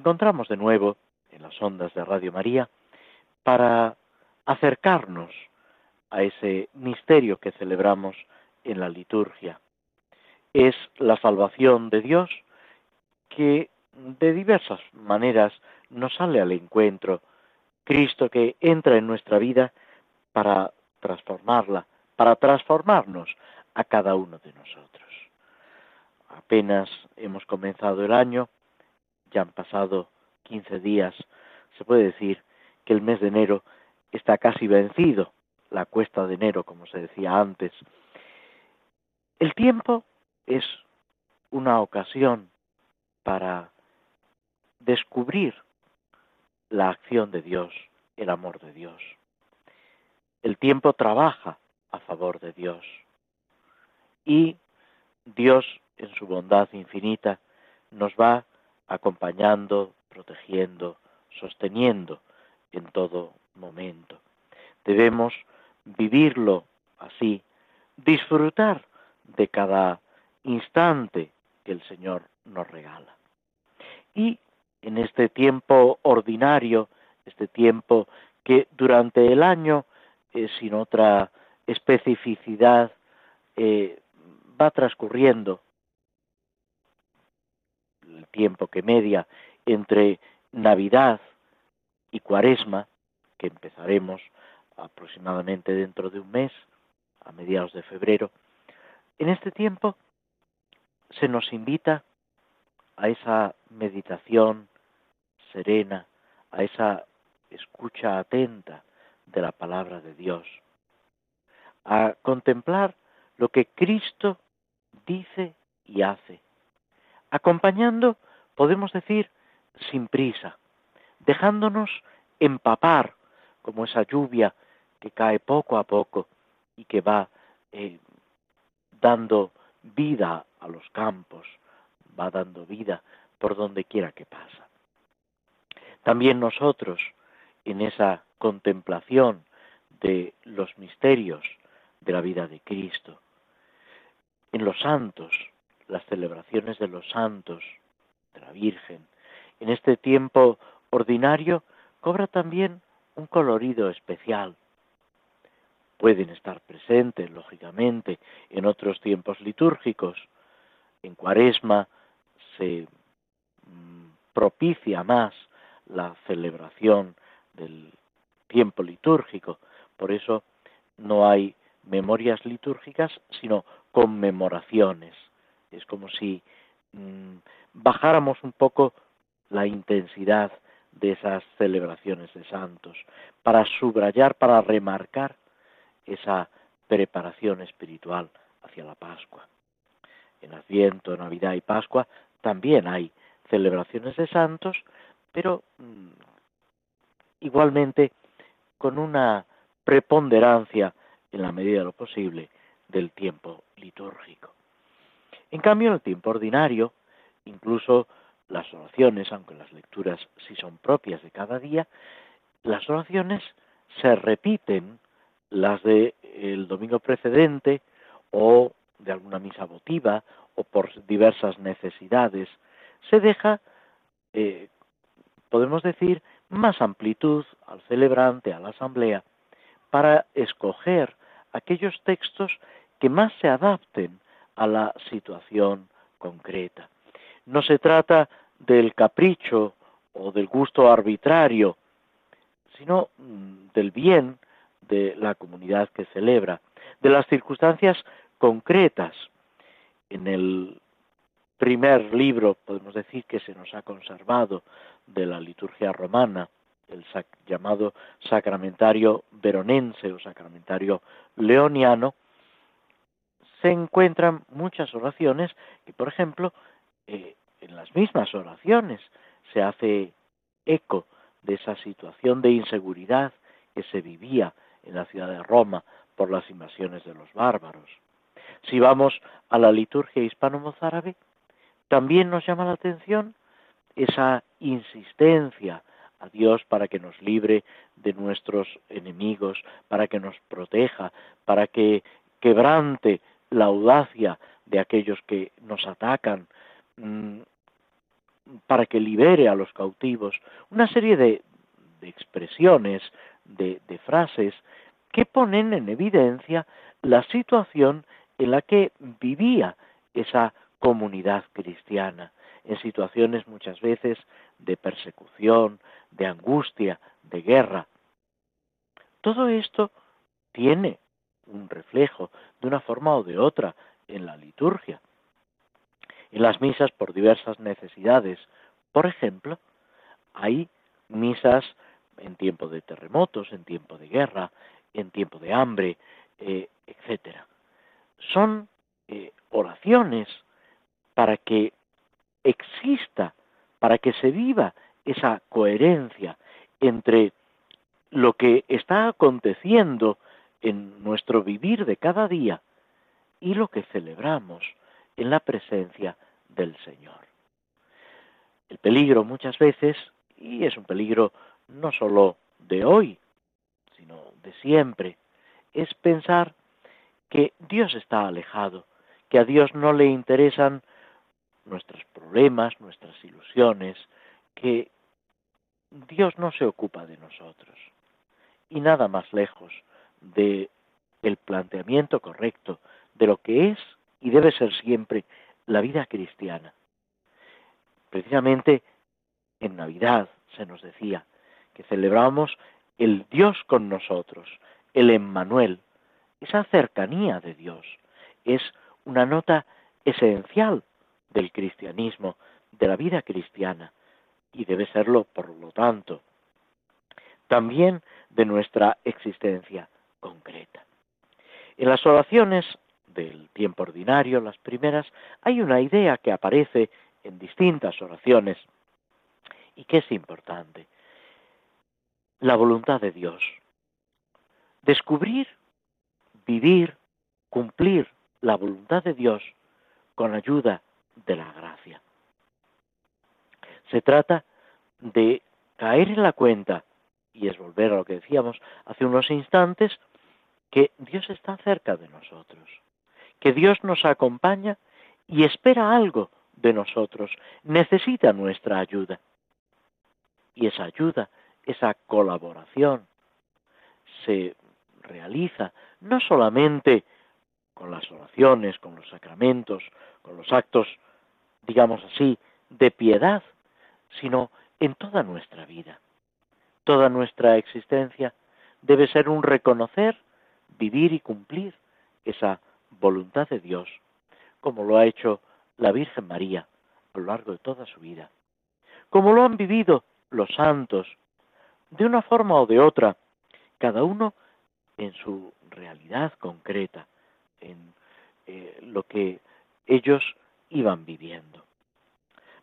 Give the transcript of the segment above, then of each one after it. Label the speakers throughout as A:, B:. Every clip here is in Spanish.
A: encontramos de nuevo en las ondas de Radio María para acercarnos a ese misterio que celebramos en la liturgia. Es la salvación de Dios que de diversas maneras nos sale al encuentro. Cristo que entra en nuestra vida para transformarla, para transformarnos a cada uno de nosotros. Apenas hemos comenzado el año ya han pasado 15 días, se puede decir que el mes de enero está casi vencido, la cuesta de enero, como se decía antes. El tiempo es una ocasión para descubrir la acción de Dios, el amor de Dios. El tiempo trabaja a favor de Dios. Y Dios, en su bondad infinita, nos va acompañando, protegiendo, sosteniendo en todo momento. Debemos vivirlo así, disfrutar de cada instante que el Señor nos regala. Y en este tiempo ordinario, este tiempo que durante el año, eh, sin otra especificidad, eh, va transcurriendo el tiempo que media entre Navidad y Cuaresma, que empezaremos aproximadamente dentro de un mes, a mediados de febrero, en este tiempo se nos invita a esa meditación serena, a esa escucha atenta de la palabra de Dios, a contemplar lo que Cristo dice y hace, acompañando, podemos decir, sin prisa, dejándonos empapar como esa lluvia que cae poco a poco y que va eh, dando vida a los campos, va dando vida por donde quiera que pasa. También nosotros, en esa contemplación de los misterios de la vida de Cristo, en los santos, las celebraciones de los santos, de la Virgen, en este tiempo ordinario cobra también un colorido especial. Pueden estar presentes, lógicamente, en otros tiempos litúrgicos. En Cuaresma se mm, propicia más la celebración del tiempo litúrgico. Por eso no hay memorias litúrgicas, sino conmemoraciones. Es como si mm, bajáramos un poco la intensidad de esas celebraciones de santos, para subrayar, para remarcar esa preparación espiritual hacia la Pascua. En Adviento, Navidad y Pascua también hay celebraciones de santos, pero mm, igualmente con una preponderancia en la medida de lo posible del tiempo litúrgico. En cambio, en el tiempo ordinario, incluso las oraciones, aunque las lecturas sí son propias de cada día, las oraciones se repiten las del el domingo precedente o de alguna misa votiva o por diversas necesidades. Se deja, eh, podemos decir, más amplitud al celebrante, a la asamblea, para escoger aquellos textos que más se adapten a la situación concreta. No se trata del capricho o del gusto arbitrario, sino mm, del bien de la comunidad que celebra, de las circunstancias concretas. En el primer libro, podemos decir, que se nos ha conservado de la liturgia romana, el llamado sacramentario veronense o sacramentario leoniano, se encuentran muchas oraciones que, por ejemplo, eh, en las mismas oraciones se hace eco de esa situación de inseguridad que se vivía en la ciudad de Roma por las invasiones de los bárbaros. Si vamos a la liturgia hispano-mozárabe, también nos llama la atención esa insistencia a Dios para que nos libre de nuestros enemigos, para que nos proteja, para que quebrante la audacia de aquellos que nos atacan, mm, para que libere a los cautivos. Una serie de, expresiones, de, de frases que ponen en evidencia la situación en la que vivía esa comunidad cristiana, en situaciones muchas veces de persecución, de angustia, de guerra. Todo esto tiene un reflejo de una forma o de otra en la liturgia. En las misas por diversas necesidades. Por ejemplo, hay misas en tiempo de terremotos, en tiempo de guerra, en tiempo de hambre, eh, etc. Son eh, oraciones para que exista, para que se viva esa coherencia entre lo que está aconteciendo en nuestro vivir de cada día y lo que celebramos en la presencia del Señor. El peligro muchas veces, y es un peligro no sólo de hoy, sino de siempre, es pensar que Dios está alejado, que a Dios no le interesan nuestros problemas, nuestras ilusiones, que Dios no se ocupa de nosotros. Y nada más lejos de el planteamiento correcto de lo que es y debe ser siempre la vida cristiana. Precisamente en Navidad se nos decía que celebramos el Dios con nosotros, el Emmanuel, esa cercanía de Dios. Es una nota esencial del cristianismo, de la vida cristiana, y debe serlo, por lo tanto, también de nuestra existencia concreta. En las oraciones del tiempo ordinario, las primeras, hay una idea que aparece en distintas oraciones y que es importante. La voluntad de Dios. Descubrir, vivir, cumplir la voluntad de Dios con ayuda de la gracia. Se trata de caer en la cuenta, y es volver a lo que decíamos hace unos instantes, que Dios está cerca de nosotros, que Dios nos acompaña y espera algo de nosotros, necesita nuestra ayuda. Y esa ayuda, esa colaboración, se realiza no solamente con las oraciones, con los sacramentos, con los actos, digamos así, de piedad, sino en toda nuestra vida. Toda nuestra existencia debe ser un reconocer, vivir y cumplir esa voluntad de Dios, como lo ha hecho la Virgen María a lo largo de toda su vida, como lo han vivido los santos, de una forma o de otra, cada uno en su realidad concreta, en eh, lo que ellos iban viviendo.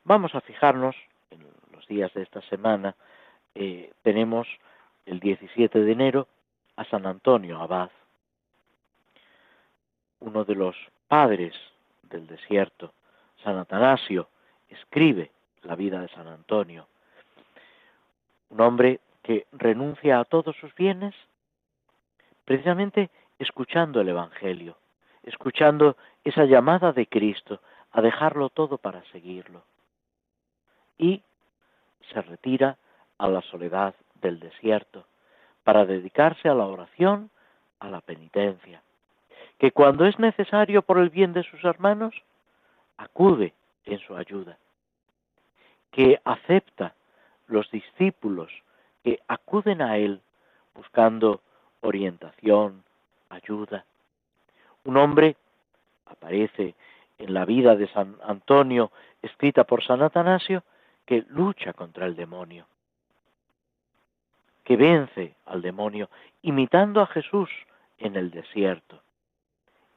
A: Vamos a fijarnos en los días de esta semana, eh, tenemos el 17 de enero a San Antonio Abad, uno de los padres del desierto, San Atanasio, escribe la vida de San Antonio, un hombre que renuncia a todos sus bienes precisamente escuchando el Evangelio, escuchando esa llamada de Cristo a dejarlo todo para seguirlo. Y se retira a la soledad del desierto para dedicarse a la oración, a la penitencia, que cuando es necesario por el bien de sus hermanos, acude en su ayuda, que acepta los discípulos que acuden a él buscando orientación, ayuda. Un hombre aparece en la vida de San Antonio, escrita por San Atanasio, que lucha contra el demonio, que vence al demonio, imitando a Jesús en el desierto,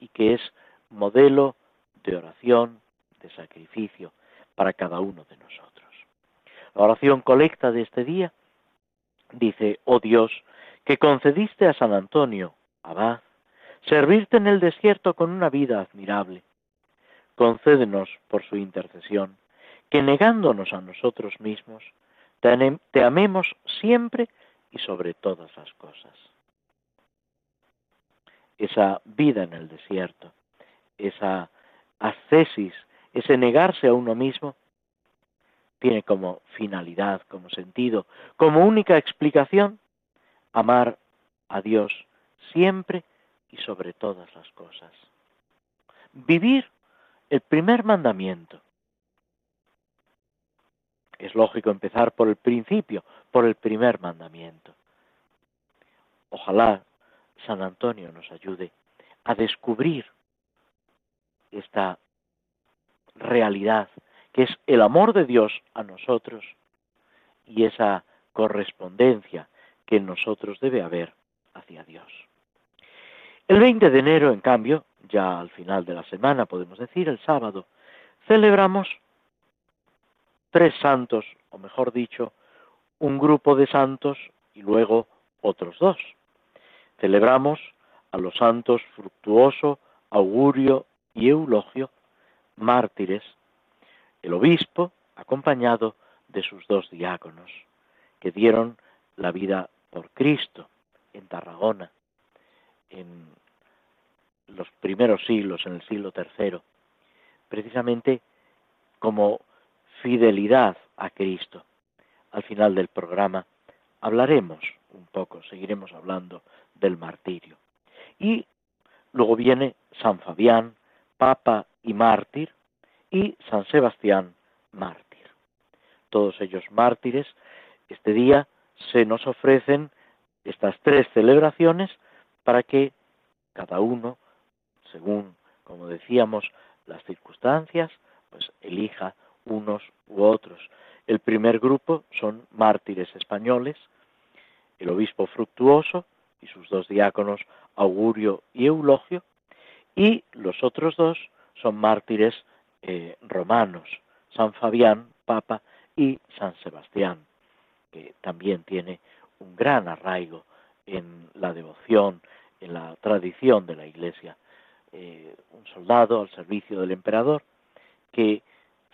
A: y que es modelo de oración, de sacrificio para cada uno de nosotros. La oración colecta de este día dice, oh Dios, que concediste a San Antonio, abad, servirte en el desierto con una vida admirable. Concédenos, por su intercesión, que negándonos a nosotros mismos, te amemos siempre y sobre todas las cosas. Esa vida en el desierto, esa ascesis, ese negarse a uno mismo, tiene como finalidad, como sentido, como única explicación, amar a Dios siempre y sobre todas las cosas. Vivir el primer mandamiento. Es lógico empezar por el principio, por el primer mandamiento. Ojalá San Antonio nos ayude a descubrir esta realidad que es el amor de Dios a nosotros y esa correspondencia que en nosotros debe haber hacia Dios. El 20 de enero, en cambio, ya al final de la semana, podemos decir, el sábado, celebramos tres santos, o mejor dicho, un grupo de santos y luego otros dos. Celebramos a los santos Fructuoso, Augurio y Eulogio, mártires, el obispo acompañado de sus dos diáconos, que dieron la vida por Cristo en Tarragona, en los primeros siglos, en el siglo III, precisamente como fidelidad a Cristo. Al final del programa hablaremos un poco, seguiremos hablando del martirio. Y luego viene San Fabián, Papa y mártir, y San Sebastián, mártir. Todos ellos mártires, este día se nos ofrecen estas tres celebraciones para que cada uno según, como decíamos, las circunstancias, pues elija unos u otros. El primer grupo son mártires españoles, el obispo Fructuoso y sus dos diáconos Augurio y Eulogio, y los otros dos son mártires eh, romanos, San Fabián, Papa, y San Sebastián, que también tiene un gran arraigo en la devoción, en la tradición de la Iglesia. Eh, un soldado al servicio del emperador que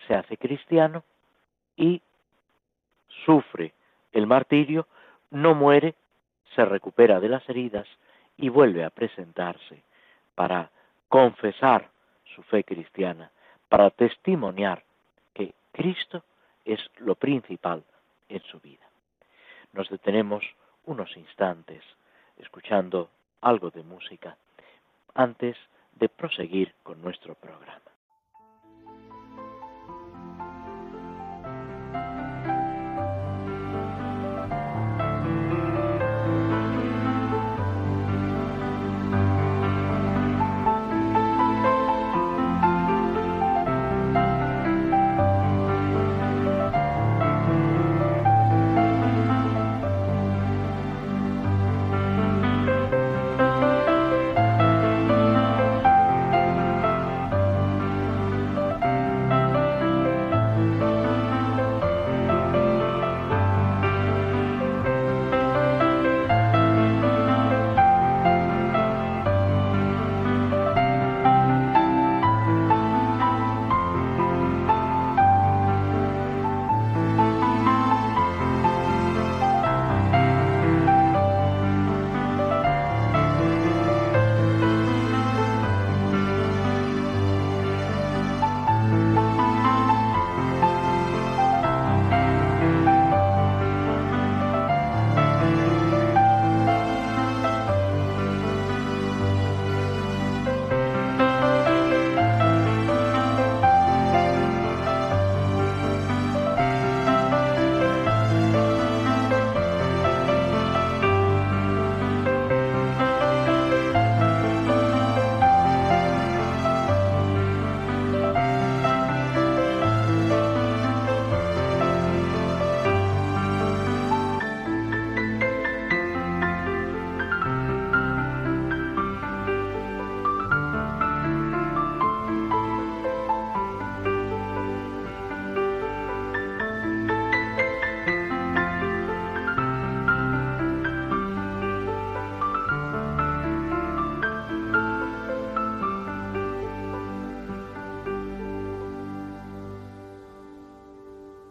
A: se hace cristiano y sufre el martirio, no muere, se recupera de las heridas y vuelve a presentarse para confesar su fe cristiana, para testimoniar que Cristo es lo principal en su vida. Nos detenemos unos instantes escuchando algo de música antes de proseguir con nuestro programa.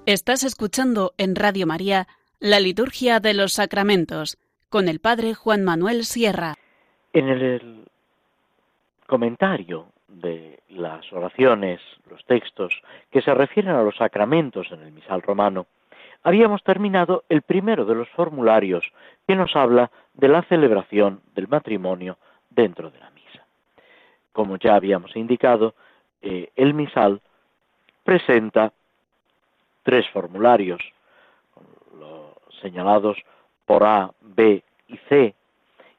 B: Estás escuchando en Radio María la Liturgia de los Sacramentos con el Padre Juan Manuel Sierra.
A: En el comentario de las oraciones, los textos que se refieren a los sacramentos en el misal romano, habíamos terminado el primero de los formularios que nos habla de la celebración del matrimonio dentro de la misa. Como ya habíamos indicado, eh, el misal presenta tres formularios, señalados por A, B y C,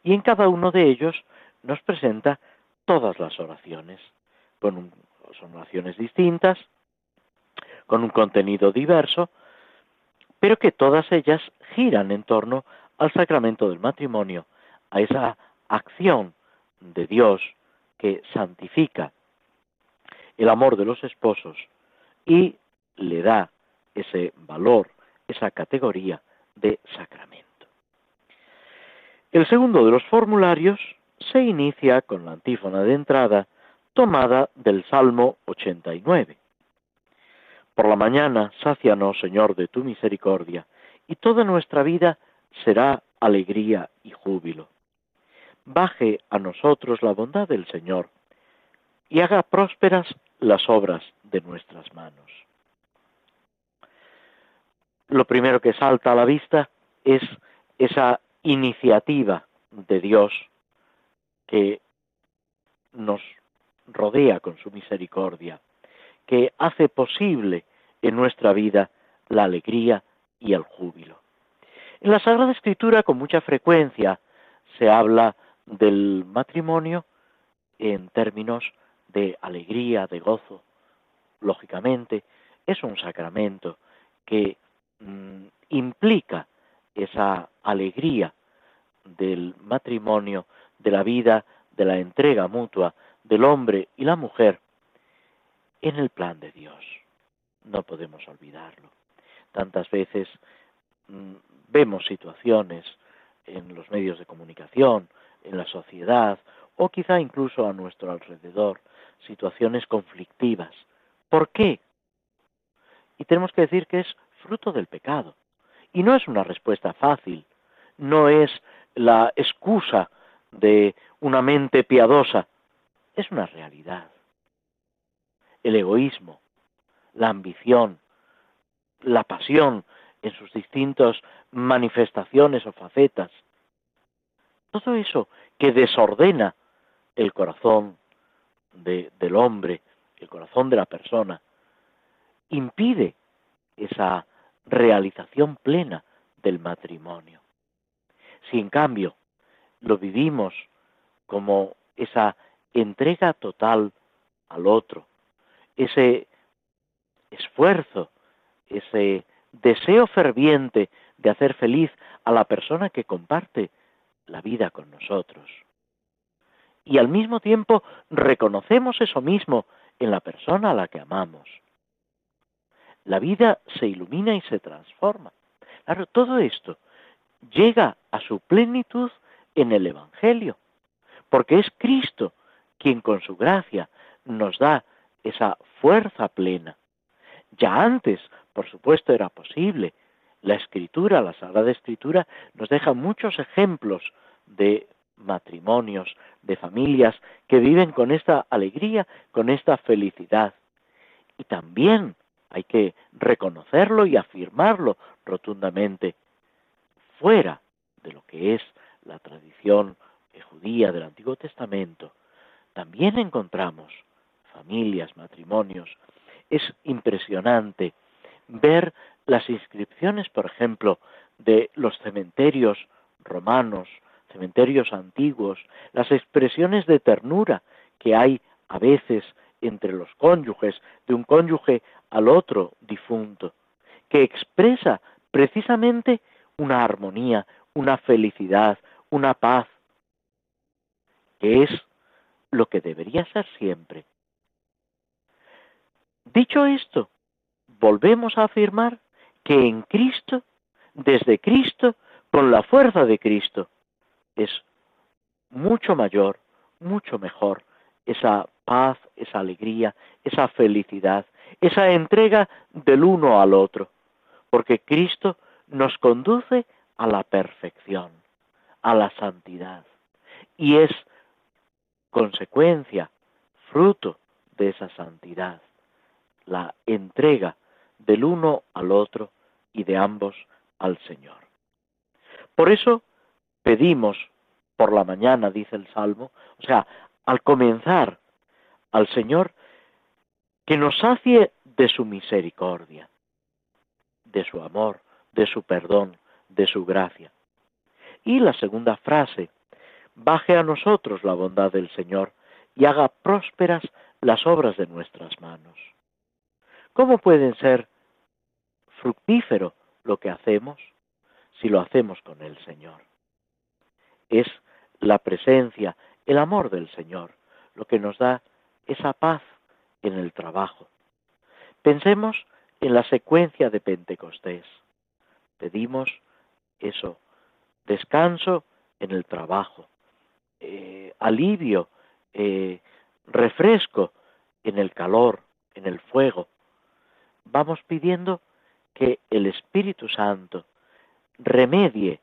A: y en cada uno de ellos nos presenta todas las oraciones, con son oraciones distintas, con un contenido diverso, pero que todas ellas giran en torno al sacramento del matrimonio, a esa acción de Dios que santifica el amor de los esposos y le da ese valor, esa categoría de sacramento. El segundo de los formularios se inicia con la antífona de entrada tomada del Salmo 89. Por la mañana, sácianos, Señor, de tu misericordia, y toda nuestra vida será alegría y júbilo. Baje a nosotros la bondad del Señor, y haga prósperas las obras de nuestras manos lo primero que salta a la vista es esa iniciativa de Dios que nos rodea con su misericordia, que hace posible en nuestra vida la alegría y el júbilo. En la Sagrada Escritura con mucha frecuencia se habla del matrimonio en términos de alegría, de gozo. Lógicamente, es un sacramento que Mm, implica esa alegría del matrimonio, de la vida, de la entrega mutua del hombre y la mujer en el plan de Dios. No podemos olvidarlo. Tantas veces mm, vemos situaciones en los medios de comunicación, en la sociedad o quizá incluso a nuestro alrededor, situaciones conflictivas. ¿Por qué? Y tenemos que decir que es fruto del pecado. Y no es una respuesta fácil, no es la excusa de una mente piadosa, es una realidad. El egoísmo, la ambición, la pasión en sus distintas manifestaciones o facetas, todo eso que desordena el corazón del hombre, el corazón de la persona, impide esa realización plena del matrimonio. Si en cambio lo vivimos como esa entrega total al otro, ese esfuerzo, ese deseo ferviente de hacer feliz a la persona que comparte la vida con nosotros. Y al mismo tiempo reconocemos eso mismo en la persona a la que amamos la vida se ilumina y se transforma. Claro, todo esto llega a su plenitud en el Evangelio, porque es Cristo quien con su gracia nos da esa fuerza plena. Ya antes, por supuesto, era posible. La escritura, la Sagrada Escritura, nos deja muchos ejemplos de matrimonios, de familias que viven con esta alegría, con esta felicidad. Y también hay que reconocerlo y afirmarlo rotundamente. Fuera de lo que es la tradición judía del Antiguo Testamento, también encontramos familias, matrimonios. Es impresionante ver las inscripciones, por ejemplo, de los cementerios romanos, cementerios antiguos, las expresiones de ternura que hay a veces entre los cónyuges, de un cónyuge al otro difunto, que expresa precisamente una armonía, una felicidad, una paz, que es lo que debería ser siempre. Dicho esto, volvemos a afirmar que en Cristo, desde Cristo, con la fuerza de Cristo, es mucho mayor, mucho mejor esa paz, esa alegría, esa felicidad, esa entrega del uno al otro. porque Cristo nos conduce a la perfección, a la santidad, y es consecuencia, fruto de esa santidad, la entrega del uno al otro y de ambos al Señor. Por eso pedimos por la mañana, dice el Salmo, o sea, al comenzar al Señor, que nos sacie de su misericordia, de su amor, de su perdón, de su gracia. Y la segunda frase, baje a nosotros la bondad del Señor y haga prósperas las obras de nuestras manos. ¿Cómo pueden ser fructífero lo que hacemos si lo hacemos con el Señor? Es la presencia, el amor del Señor, lo que nos da esa paz en el trabajo. Pensemos en la secuencia de Pentecostés. Pedimos eso, descanso en el trabajo, eh, alivio, eh, refresco en el calor, en el fuego. Vamos pidiendo que el Espíritu Santo remedie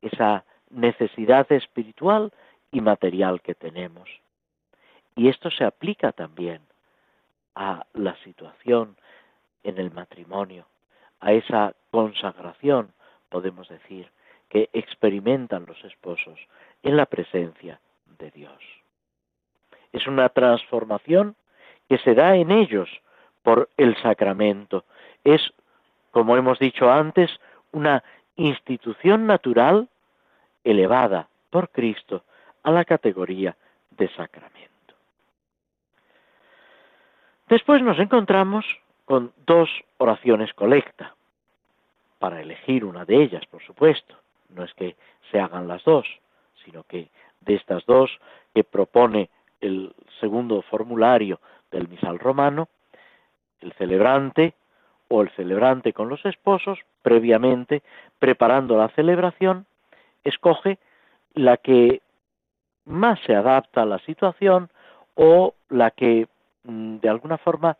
A: esa necesidad espiritual y material que tenemos. Y esto se aplica también a la situación en el matrimonio, a esa consagración, podemos decir, que experimentan los esposos en la presencia de Dios. Es una transformación que se da en ellos por el sacramento. Es, como hemos dicho antes, una institución natural elevada por Cristo a la categoría de sacramento. Después nos encontramos con dos oraciones colecta, para elegir una de ellas, por supuesto. No es que se hagan las dos, sino que de estas dos que propone el segundo formulario del misal romano, el celebrante o el celebrante con los esposos, previamente preparando la celebración, escoge la que más se adapta a la situación o la que de alguna forma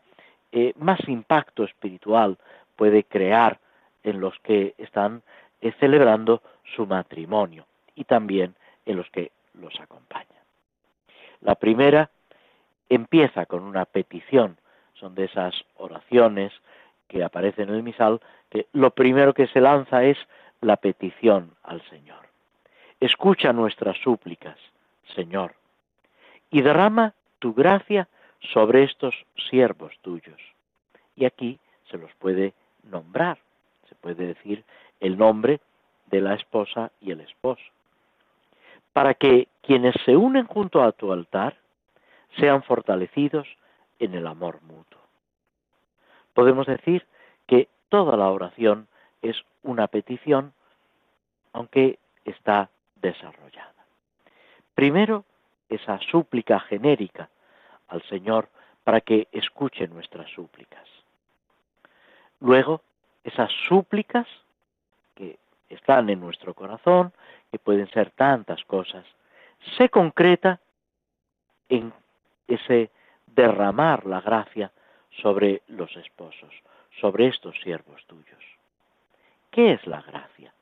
A: eh, más impacto espiritual puede crear en los que están eh, celebrando su matrimonio y también en los que los acompañan. La primera empieza con una petición, son de esas oraciones que aparecen en el misal, que lo primero que se lanza es la petición al Señor. Escucha nuestras súplicas, Señor, y derrama tu gracia sobre estos siervos tuyos. Y aquí se los puede nombrar, se puede decir el nombre de la esposa y el esposo, para que quienes se unen junto a tu altar sean fortalecidos en el amor mutuo. Podemos decir que toda la oración es una petición, aunque está desarrollada. Primero, esa súplica genérica al Señor para que escuche nuestras súplicas. Luego, esas súplicas que están en nuestro corazón, que pueden ser tantas cosas, se concreta en ese derramar la gracia sobre los esposos, sobre estos siervos tuyos. ¿Qué es la gracia?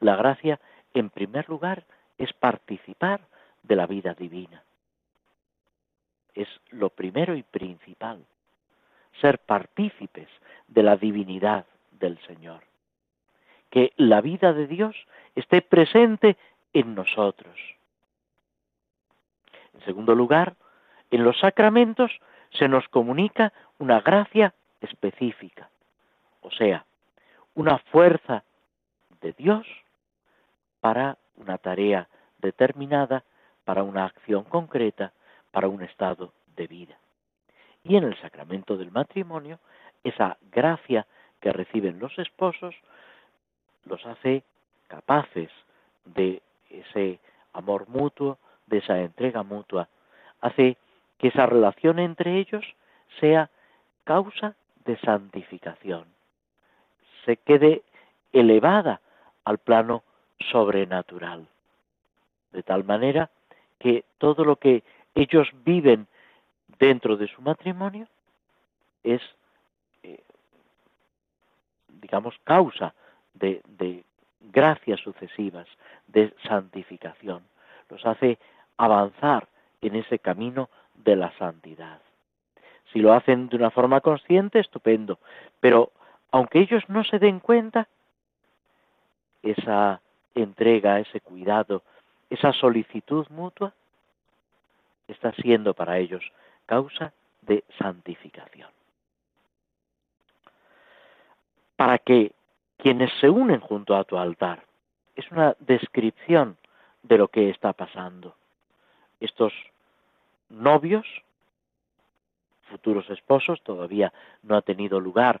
A: La gracia, en primer lugar, es participar de la vida divina. Es lo primero y principal, ser partícipes de la divinidad del Señor. Que la vida de Dios esté presente en nosotros. En segundo lugar, en los sacramentos se nos comunica una gracia específica, o sea, una fuerza de Dios para una tarea determinada, para una acción concreta, para un estado de vida. Y en el sacramento del matrimonio, esa gracia que reciben los esposos los hace capaces de ese amor mutuo, de esa entrega mutua, hace que esa relación entre ellos sea causa de santificación, se quede elevada al plano sobrenatural, de tal manera que todo lo que ellos viven dentro de su matrimonio es eh, digamos, causa de, de gracias sucesivas, de santificación. Los hace avanzar en ese camino de la santidad. Si lo hacen de una forma consciente, estupendo, pero aunque ellos no se den cuenta, esa entrega, ese cuidado, esa solicitud mutua, está siendo para ellos causa de santificación. Para que quienes se unen junto a tu altar, es una descripción de lo que está pasando. Estos novios, futuros esposos, todavía no ha tenido lugar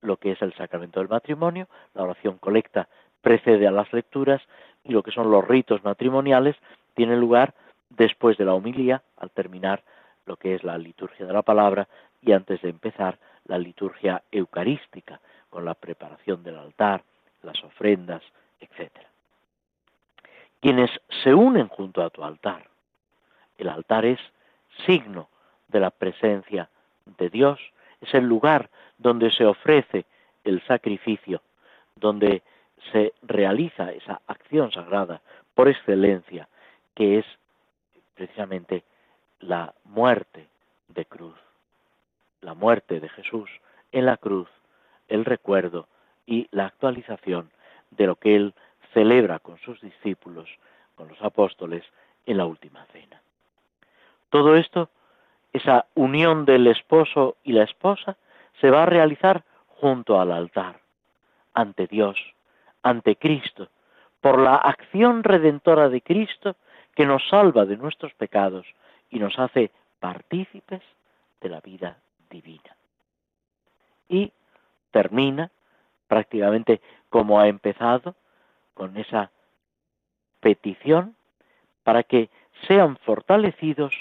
A: lo que es el sacramento del matrimonio, la oración colecta precede a las lecturas y lo que son los ritos matrimoniales tienen lugar después de la homilía, al terminar lo que es la liturgia de la palabra y antes de empezar la liturgia eucarística, con la preparación del altar, las ofrendas, etc. Quienes se unen junto a tu altar, el altar es signo de la presencia de Dios, es el lugar donde se ofrece el sacrificio, donde se realiza esa acción sagrada por excelencia, que es precisamente la muerte de cruz, la muerte de Jesús en la cruz, el recuerdo y la actualización de lo que él celebra con sus discípulos, con los apóstoles, en la última cena. Todo esto, esa unión del esposo y la esposa, se va a realizar junto al altar, ante Dios, ante Cristo, por la acción redentora de Cristo que nos salva de nuestros pecados y nos hace partícipes de la vida divina. Y termina prácticamente como ha empezado, con esa petición para que sean fortalecidos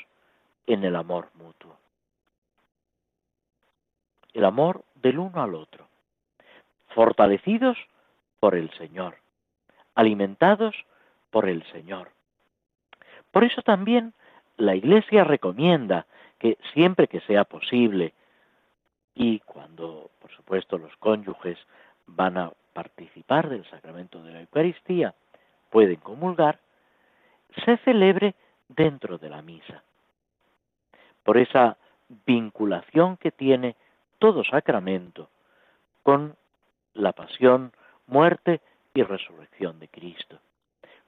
A: en el amor mutuo. El amor del uno al otro. Fortalecidos por el Señor. Alimentados por el Señor. Por eso también la Iglesia recomienda que siempre que sea posible y cuando, por supuesto, los cónyuges van a participar del sacramento de la Eucaristía, pueden comulgar, se celebre dentro de la misa. Por esa vinculación que tiene todo sacramento con la pasión, muerte y resurrección de Cristo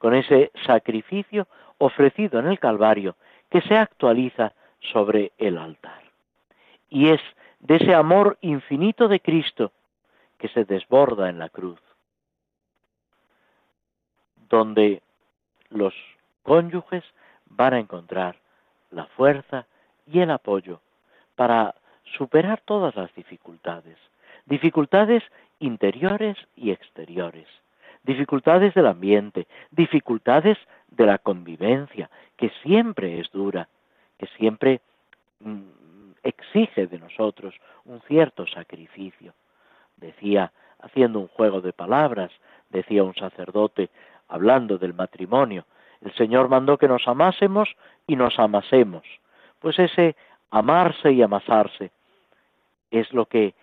A: con ese sacrificio ofrecido en el Calvario que se actualiza sobre el altar. Y es de ese amor infinito de Cristo que se desborda en la cruz, donde los cónyuges van a encontrar la fuerza y el apoyo para superar todas las dificultades, dificultades interiores y exteriores, dificultades del ambiente, dificultades de la convivencia, que siempre es dura, que siempre mm, exige de nosotros un cierto sacrificio. Decía, haciendo un juego de palabras, decía un sacerdote, hablando del matrimonio, el Señor mandó que nos amásemos y nos amasemos. Pues ese amarse y amasarse es lo que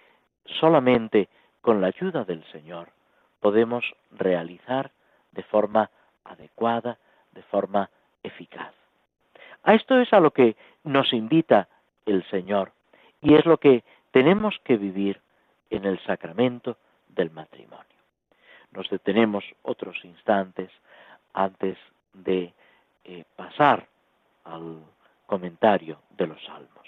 A: solamente con la ayuda del Señor podemos realizar de forma adecuada, de forma eficaz. A esto es a lo que nos invita el Señor y es lo que tenemos que vivir en el sacramento del matrimonio. Nos detenemos otros instantes antes de eh, pasar al comentario de los salmos.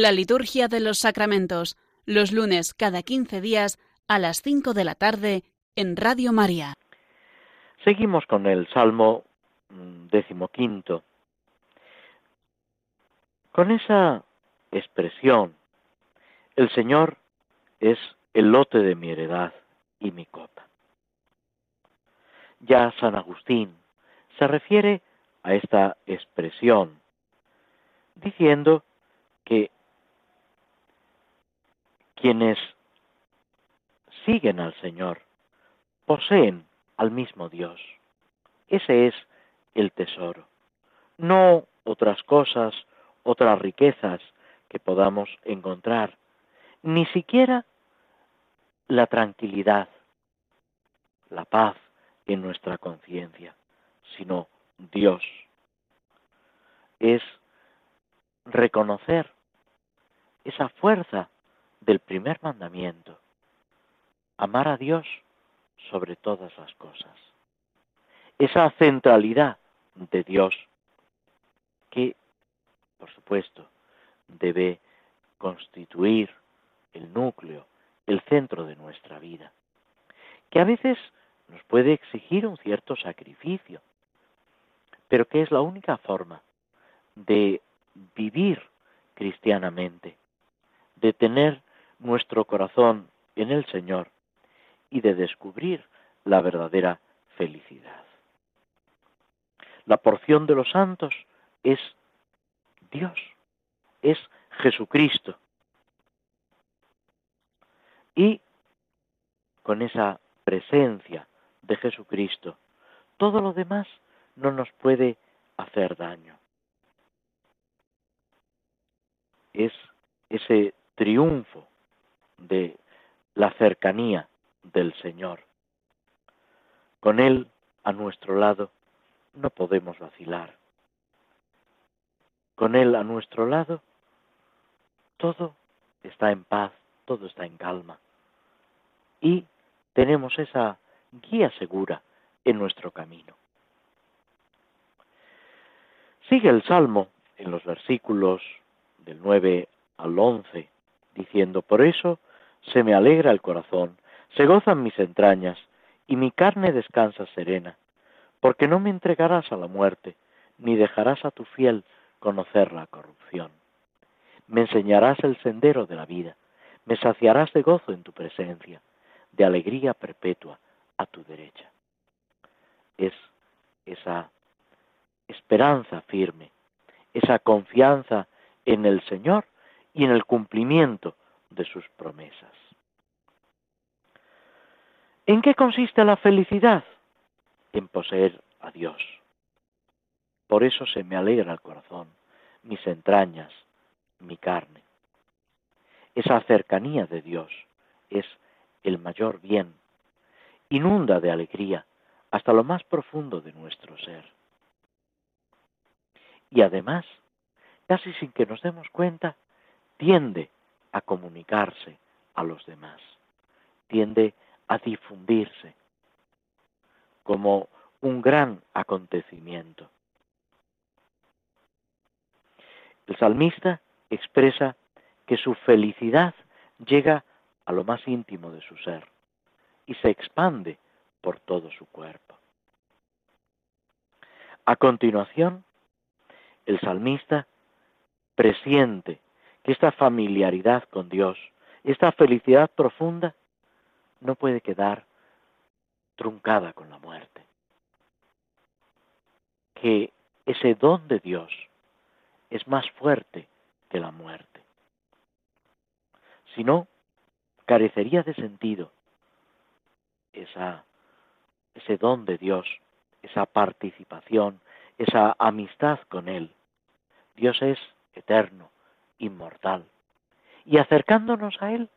B: La liturgia de los sacramentos, los lunes cada 15 días a las 5 de la tarde en Radio María.
A: Seguimos con el Salmo mm, decimoquinto. Con esa expresión, el Señor es el lote de mi heredad y mi copa. Ya San Agustín se refiere a esta expresión diciendo que quienes siguen al Señor poseen al mismo Dios. Ese es el tesoro. No otras cosas, otras riquezas que podamos encontrar, ni siquiera la tranquilidad, la paz en nuestra conciencia, sino Dios. Es reconocer esa fuerza del primer mandamiento, amar a Dios sobre todas las cosas. Esa centralidad de Dios que, por supuesto, debe constituir el núcleo, el centro de nuestra vida, que a veces nos puede exigir un cierto sacrificio, pero que es la única forma de vivir cristianamente, de tener nuestro corazón en el Señor y de descubrir la verdadera felicidad. La porción de los santos es Dios, es Jesucristo. Y con esa presencia de Jesucristo, todo lo demás no nos puede hacer daño. Es ese triunfo de la cercanía del Señor. Con Él a nuestro lado no podemos vacilar. Con Él a nuestro lado todo está en paz, todo está en calma. Y tenemos esa guía segura en nuestro camino. Sigue el Salmo en los versículos del 9 al 11, diciendo, por eso se me alegra el corazón, se gozan mis entrañas, y mi carne descansa serena, porque no me entregarás a la muerte, ni dejarás a tu fiel conocer la corrupción. Me enseñarás el sendero de la vida, me saciarás de gozo en tu presencia, de alegría perpetua a tu derecha. Es esa esperanza firme, esa confianza en el Señor y en el cumplimiento de sus promesas. ¿En qué consiste la felicidad? En poseer a Dios. Por eso se me alegra el corazón, mis entrañas, mi carne. Esa cercanía de Dios es el mayor bien. Inunda de alegría hasta lo más profundo de nuestro ser. Y además, casi sin que nos demos cuenta, tiende a comunicarse a los demás. Tiende a difundirse como un gran acontecimiento. El salmista expresa que su felicidad llega a lo más íntimo de su ser y se expande por todo su cuerpo. A continuación, el salmista presiente esta familiaridad con Dios, esta felicidad profunda, no puede quedar truncada con la muerte. Que ese don de Dios es más fuerte que la muerte. Si no, carecería de sentido esa, ese don de Dios, esa participación, esa amistad con Él. Dios es eterno, inmortal. Y acercándonos a Él,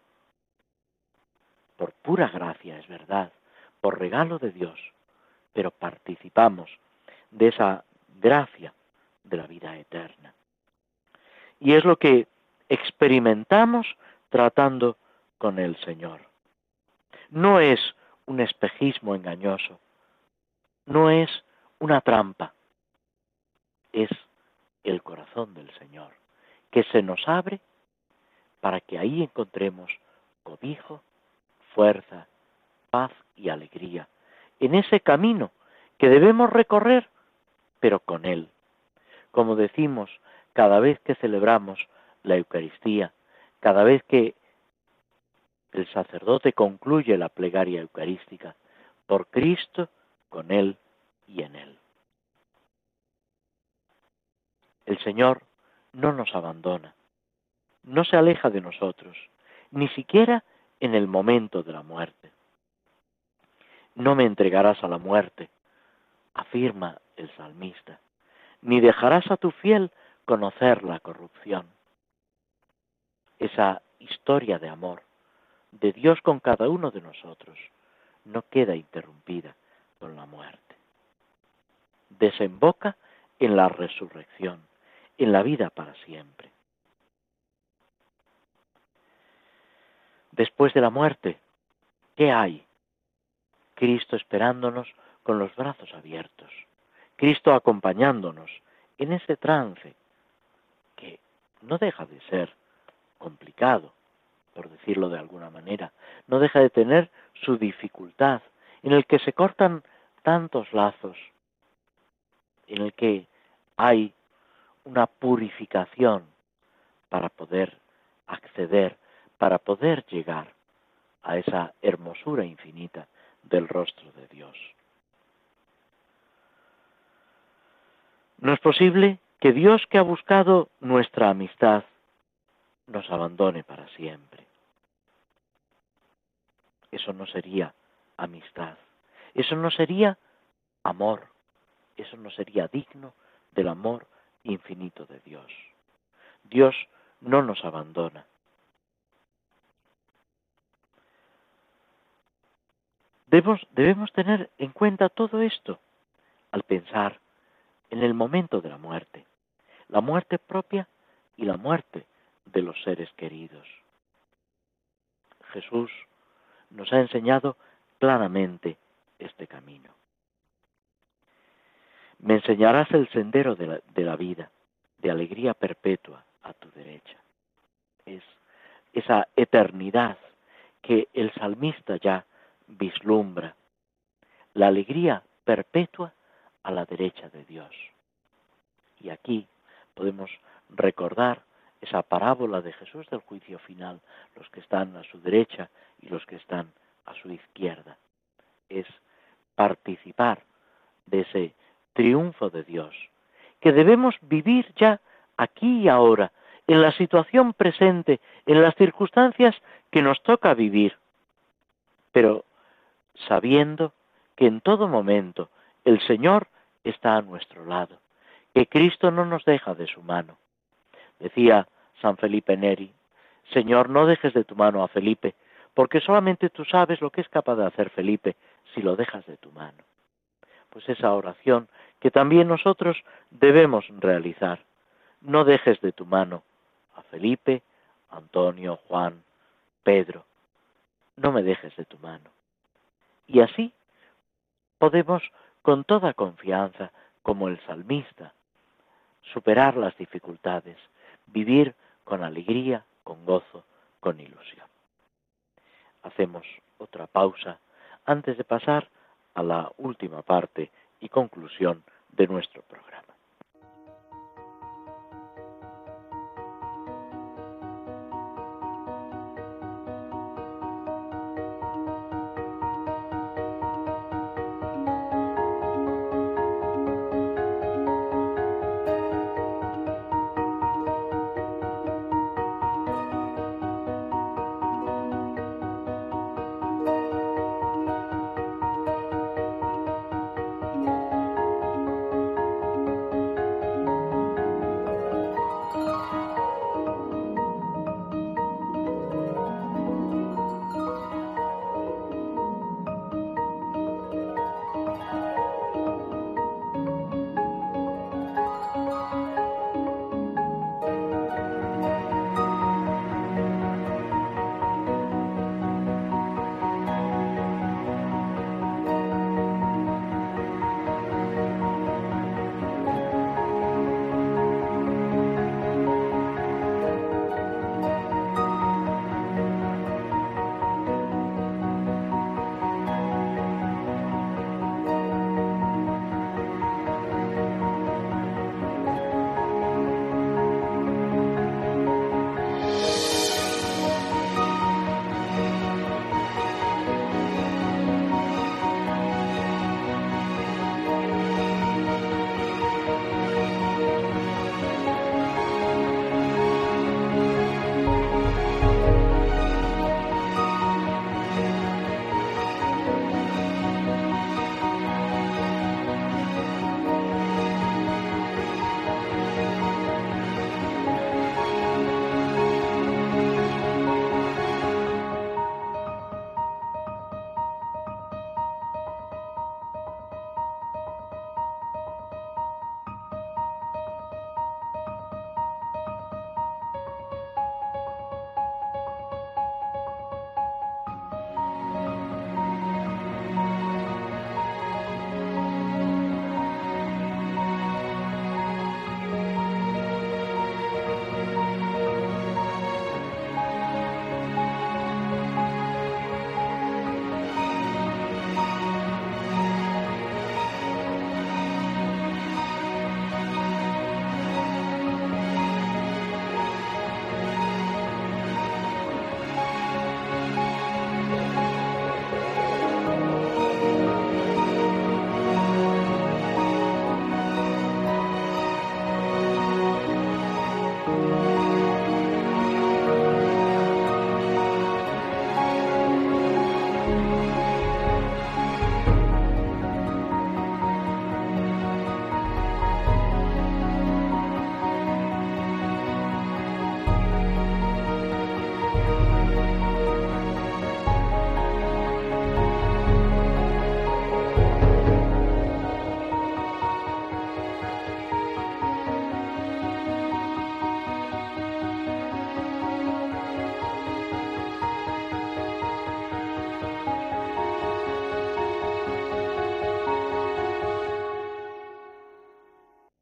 A: por pura gracia, es verdad, por regalo de Dios, pero participamos de esa gracia de la vida eterna. Y es lo que experimentamos tratando con el Señor. No es un espejismo engañoso, no es una trampa, es el corazón del Señor, que se nos abre para que ahí encontremos cobijo, fuerza, paz y alegría, en ese camino que debemos recorrer, pero con Él. Como decimos cada vez que celebramos la Eucaristía, cada vez que el sacerdote concluye la plegaria eucarística, por Cristo, con Él y en Él. El Señor no nos abandona, no se aleja de nosotros, ni siquiera en el momento de la muerte. No me entregarás a la muerte, afirma el salmista, ni dejarás a tu fiel conocer la corrupción. Esa historia de amor de Dios con cada uno de nosotros no queda interrumpida con la muerte. Desemboca en la resurrección, en la vida para siempre. Después de la muerte, ¿qué hay? Cristo esperándonos con los brazos abiertos, Cristo acompañándonos en ese trance que no deja de ser complicado, por decirlo de alguna manera, no deja de tener su dificultad, en el que se cortan tantos lazos, en el que hay una purificación para poder acceder, para poder llegar a esa hermosura infinita del rostro de Dios. No es posible que Dios que ha buscado nuestra amistad nos abandone para siempre. Eso no sería amistad, eso no sería amor, eso no sería digno del amor infinito de Dios. Dios no nos abandona. Debemos, tener en cuenta todo esto al pensar en el momento de la muerte, la muerte propia y la muerte de los seres queridos. Jesús nos ha enseñado claramente este camino. Me enseñarás el sendero de la, de la vida, de alegría perpetua a tu derecha. Es esa eternidad que el salmista ya vislumbra, la alegría perpetua a la derecha de Dios. Y aquí podemos recordar esa parábola de Jesús del juicio final, los que están a su derecha y los que están a su izquierda. Es participar de ese triunfo de Dios, que debemos vivir ya aquí y ahora, en la situación presente, en las circunstancias que nos toca vivir, pero sabiendo que en todo momento el Señor está a nuestro lado, que Cristo no nos deja de su mano, Decía San Felipe Neri, Señor, no dejes de tu mano a Felipe, porque solamente tú sabes lo que es capaz de hacer Felipe si lo dejas de tu mano. Pues esa oración que también nosotros debemos realizar. No dejes de tu mano a Felipe, Antonio, Juan, Pedro. No me dejes de tu mano. Y así podemos con toda confianza, como el salmista, superar las dificultades, vivir con alegría, con gozo, con ilusión. Hacemos otra pausa antes de pasar a la última parte y conclusión de nuestro programa.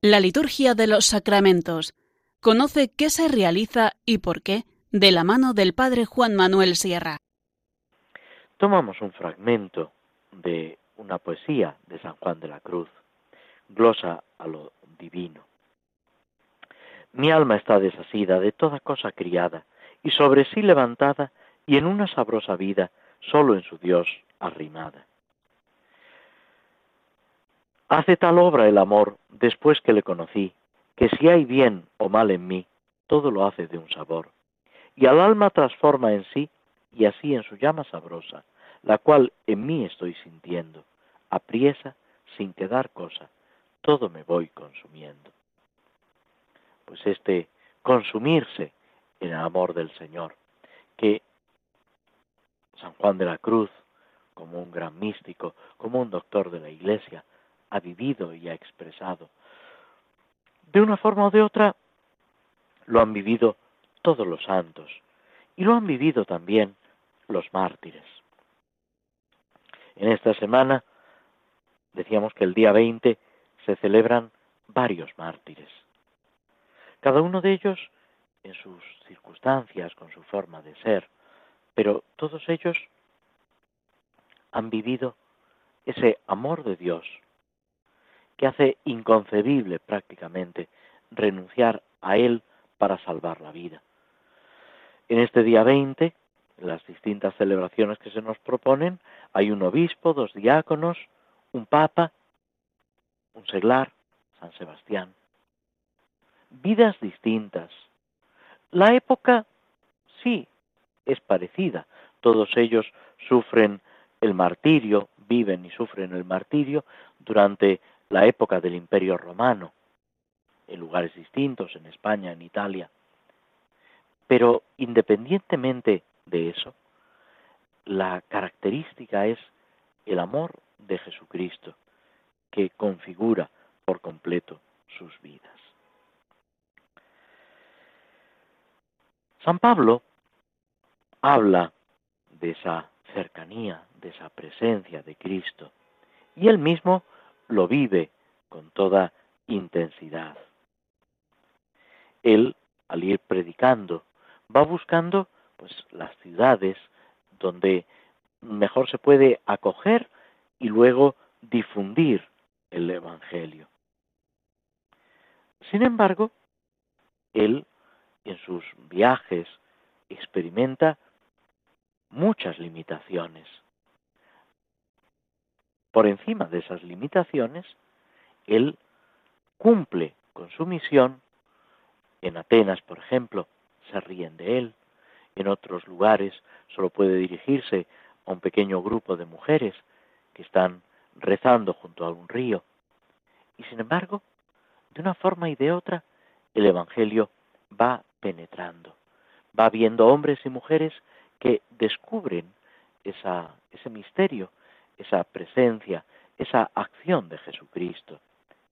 B: La liturgia de los sacramentos. Conoce qué se realiza y por qué de la mano del Padre Juan Manuel Sierra.
A: Tomamos un fragmento de una poesía de San Juan de la Cruz, glosa a lo divino. Mi alma está desasida de toda cosa criada, y sobre sí levantada, y en una sabrosa vida, solo en su Dios arrimada. Hace tal obra el amor, después que le conocí, que si hay bien o mal en mí, todo lo hace de un sabor, y al alma transforma en sí, y así en su llama sabrosa, la cual en mí estoy sintiendo, apriesa, sin quedar cosa, todo me voy consumiendo. Pues este consumirse en el amor del Señor, que San Juan de la Cruz, como un gran místico, como un doctor de la Iglesia, ha vivido y ha expresado. De una forma o de otra, lo han vivido todos los santos y lo han vivido también los mártires. En esta semana decíamos que el día 20 se celebran varios mártires. Cada uno de ellos en sus circunstancias, con su forma de ser, pero todos ellos han vivido ese amor de Dios que hace inconcebible prácticamente renunciar a Él para salvar la vida. En este día 20, en las distintas celebraciones que se nos proponen, hay un obispo, dos diáconos, un papa, un seglar, San Sebastián. Vidas distintas. La época, sí, es parecida. Todos ellos sufren el martirio, viven y sufren el martirio durante la época del Imperio Romano, en lugares distintos, en España, en Italia. Pero independientemente de eso, la característica es el amor de Jesucristo, que configura por completo sus vidas. San Pablo habla de esa cercanía, de esa presencia de Cristo, y él mismo lo vive con toda intensidad. Él, al ir predicando, va buscando pues las ciudades donde mejor se puede acoger y luego difundir el evangelio. Sin embargo, él en sus viajes experimenta muchas limitaciones por encima de esas limitaciones, él cumple con su misión. En Atenas, por ejemplo, se ríen de él. En otros lugares solo puede dirigirse a un pequeño grupo de mujeres que están rezando junto a un río. Y sin embargo, de una forma y de otra, el Evangelio va penetrando. Va viendo hombres y mujeres que descubren esa, ese misterio esa presencia, esa acción de Jesucristo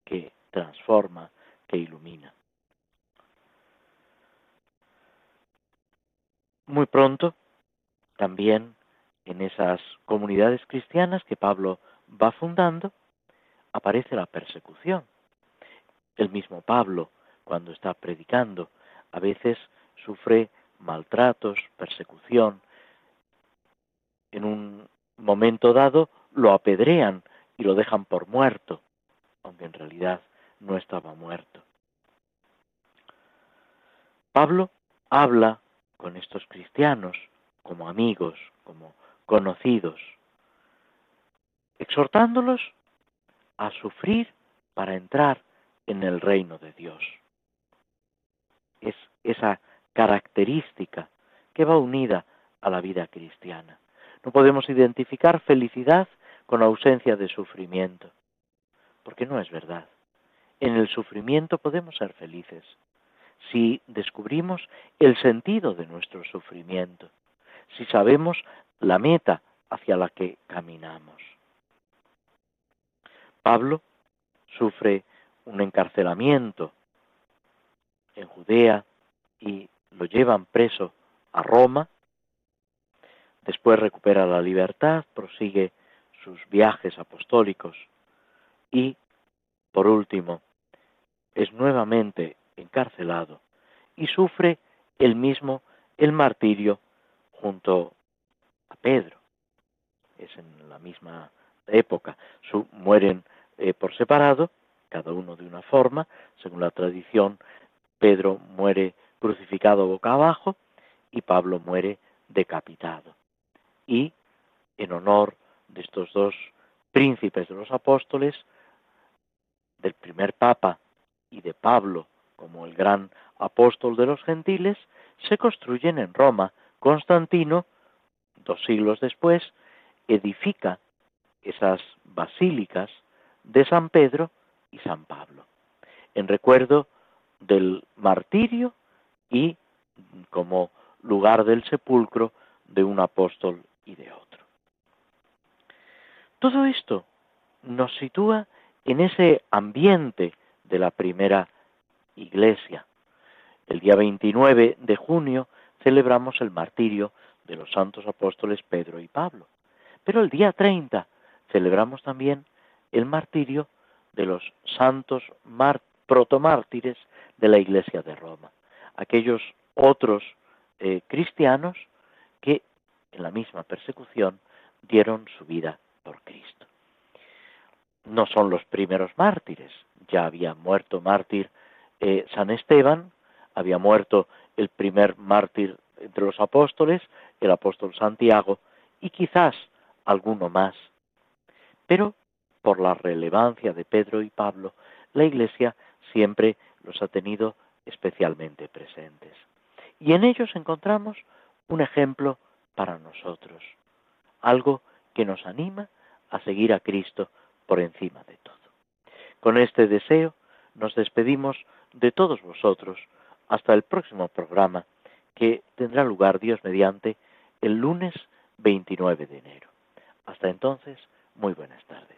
A: que transforma, que ilumina. Muy pronto, también en esas comunidades cristianas que Pablo va fundando, aparece la persecución. El mismo Pablo, cuando está predicando, a veces sufre maltratos, persecución. En un momento dado lo apedrean y lo dejan por muerto, aunque en realidad no estaba muerto. Pablo habla con estos cristianos como amigos, como conocidos, exhortándolos a sufrir para entrar en el reino de Dios. Es esa característica que va unida a la vida cristiana. No podemos identificar felicidad con ausencia de sufrimiento, porque no es verdad. En el sufrimiento podemos ser felices si descubrimos el sentido de nuestro sufrimiento, si sabemos la meta hacia la que caminamos. Pablo sufre un encarcelamiento en Judea y lo llevan preso a Roma Después recupera la libertad, prosigue sus viajes apostólicos y, por último, es nuevamente encarcelado y sufre él mismo el martirio junto a Pedro. Es en la misma época. mueren eh, por separado, cada uno de una forma, según la tradición, Pedro muere crucificado boca abajo y Pablo muere decapitado. Y en honor de estos dos príncipes de los apóstoles, del primer papa y de Pablo como el gran apóstol de los gentiles, se construyen en Roma. Constantino, dos siglos después, edifica esas basílicas de San Pedro y San Pablo, en recuerdo del martirio y como lugar del sepulcro de un apóstol y de otro. Todo esto nos sitúa en ese ambiente de la primera iglesia. El día 29 de junio celebramos el martirio de los santos apóstoles Pedro y Pablo. Pero el día 30 celebramos también el martirio de los santos protomártires de la iglesia de Roma, aquellos otros eh, cristianos que en la misma persecución dieron su vida No son los primeros mártires, ya había muerto mártir eh, San Esteban, había muerto el primer mártir entre los apóstoles, el apóstol Santiago, y quizás alguno más. Pero por la relevancia de Pedro y Pablo, la Iglesia siempre los ha tenido especialmente presentes. Y en ellos encontramos un ejemplo para nosotros, algo que nos anima a seguir a Cristo por encima de todo. Con este deseo nos despedimos de todos vosotros hasta el próximo programa que tendrá lugar Dios mediante el lunes 29 de enero. Hasta entonces, muy buenas tardes.